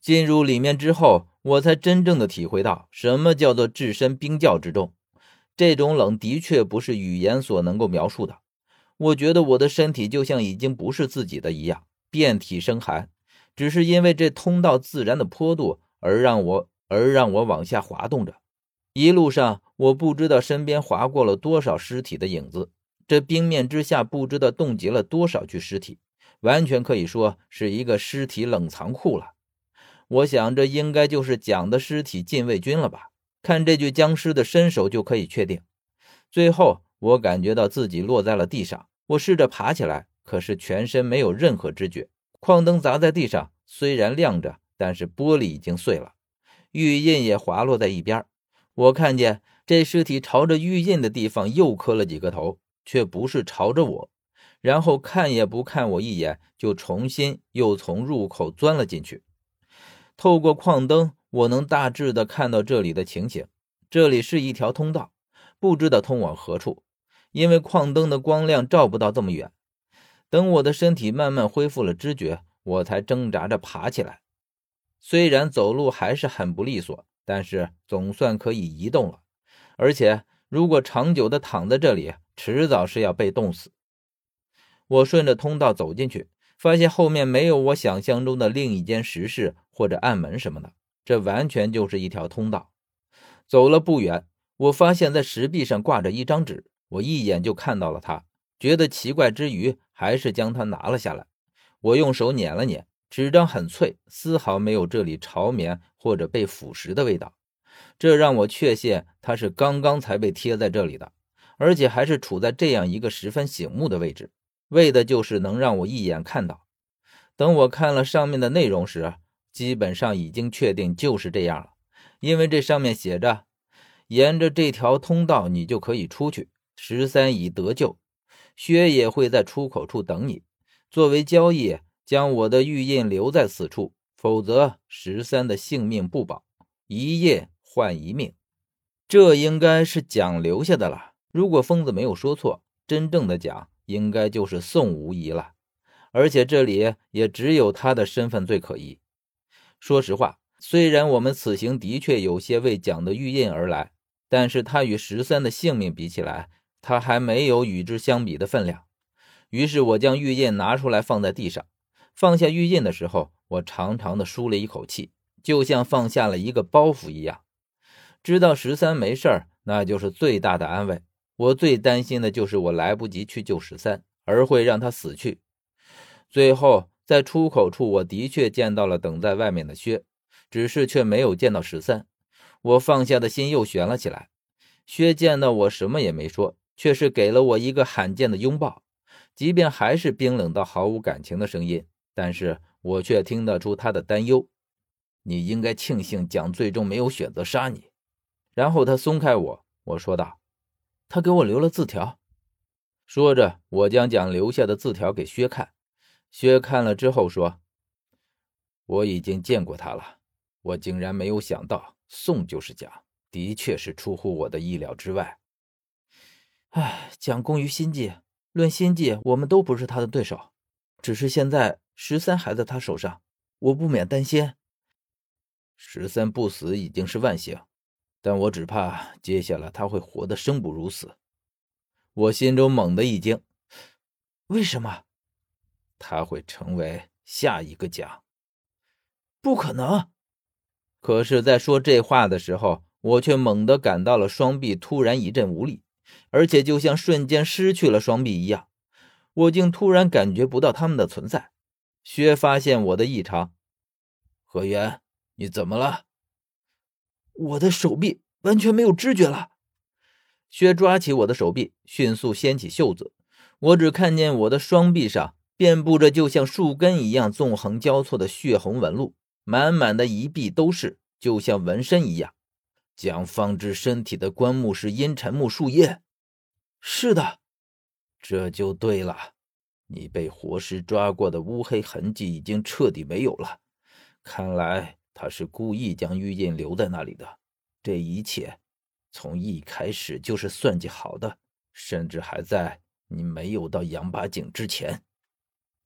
进入里面之后，我才真正的体会到什么叫做置身冰窖之中。这种冷的确不是语言所能够描述的。我觉得我的身体就像已经不是自己的一样，遍体生寒。只是因为这通道自然的坡度，而让我而让我往下滑动着。一路上，我不知道身边划过了多少尸体的影子。这冰面之下，不知道冻结了多少具尸体，完全可以说是一个尸体冷藏库了。我想，这应该就是蒋的尸体禁卫军了吧？看这具僵尸的身手就可以确定。最后，我感觉到自己落在了地上，我试着爬起来，可是全身没有任何知觉。矿灯砸在地上，虽然亮着，但是玻璃已经碎了，玉印也滑落在一边。我看见这尸体朝着玉印的地方又磕了几个头，却不是朝着我，然后看也不看我一眼，就重新又从入口钻了进去。透过矿灯，我能大致的看到这里的情形。这里是一条通道，不知道通往何处，因为矿灯的光亮照不到这么远。等我的身体慢慢恢复了知觉，我才挣扎着爬起来。虽然走路还是很不利索，但是总算可以移动了。而且，如果长久的躺在这里，迟早是要被冻死。我顺着通道走进去。发现后面没有我想象中的另一间石室或者暗门什么的，这完全就是一条通道。走了不远，我发现在石壁上挂着一张纸，我一眼就看到了它，觉得奇怪之余，还是将它拿了下来。我用手捻了捻，纸张很脆，丝毫没有这里潮绵或者被腐蚀的味道，这让我确信它是刚刚才被贴在这里的，而且还是处在这样一个十分醒目的位置。为的就是能让我一眼看到。等我看了上面的内容时，基本上已经确定就是这样了，因为这上面写着：“沿着这条通道，你就可以出去。十三已得救，薛也会在出口处等你。作为交易，将我的玉印留在此处，否则十三的性命不保。一印换一命。”这应该是蒋留下的了。如果疯子没有说错，真正的蒋。应该就是宋无疑了，而且这里也只有他的身份最可疑。说实话，虽然我们此行的确有些为蒋的玉印而来，但是他与十三的性命比起来，他还没有与之相比的分量。于是我将玉印拿出来放在地上，放下玉印的时候，我长长的舒了一口气，就像放下了一个包袱一样。知道十三没事儿，那就是最大的安慰。我最担心的就是我来不及去救十三，而会让他死去。最后在出口处，我的确见到了等在外面的薛，只是却没有见到十三。我放下的心又悬了起来。薛见到我什么也没说，却是给了我一个罕见的拥抱。即便还是冰冷到毫无感情的声音，但是我却听得出他的担忧。你应该庆幸蒋最终没有选择杀你。然后他松开我，我说道。他给我留了字条，说着，我将蒋留下的字条给薛看。薛看了之后说：“我已经见过他了，我竟然没有想到宋就是蒋，的确是出乎我的意料之外。唉，蒋功于心计，论心计，我们都不是他的对手。只是现在十三还在他手上，我不免担心。十三不死已经是万幸。”但我只怕接下来他会活得生不如死，我心中猛地一惊。为什么？他会成为下一个家？不可能！可是，在说这话的时候，我却猛地感到了双臂突然一阵无力，而且就像瞬间失去了双臂一样，我竟突然感觉不到他们的存在。薛发现我的异常，何源，你怎么了？我的手臂完全没有知觉了。薛抓起我的手臂，迅速掀起袖子。我只看见我的双臂上遍布着就像树根一样纵横交错的血红纹路，满满的一臂都是，就像纹身一样。蒋方之身体的棺木是阴沉木树叶。是的，这就对了。你被活尸抓过的乌黑痕迹已经彻底没有了。看来。他是故意将玉印留在那里的。这一切从一开始就是算计好的，甚至还在你没有到杨八井之前。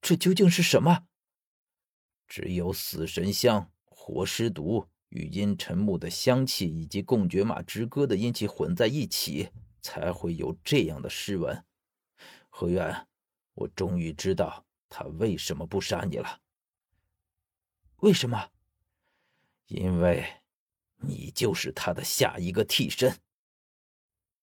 这究竟是什么？只有死神香、活尸毒、与阴沉木的香气以及共觉马之歌的阴气混在一起，才会有这样的尸纹。何渊，我终于知道他为什么不杀你了。为什么？因为你就是他的下一个替身。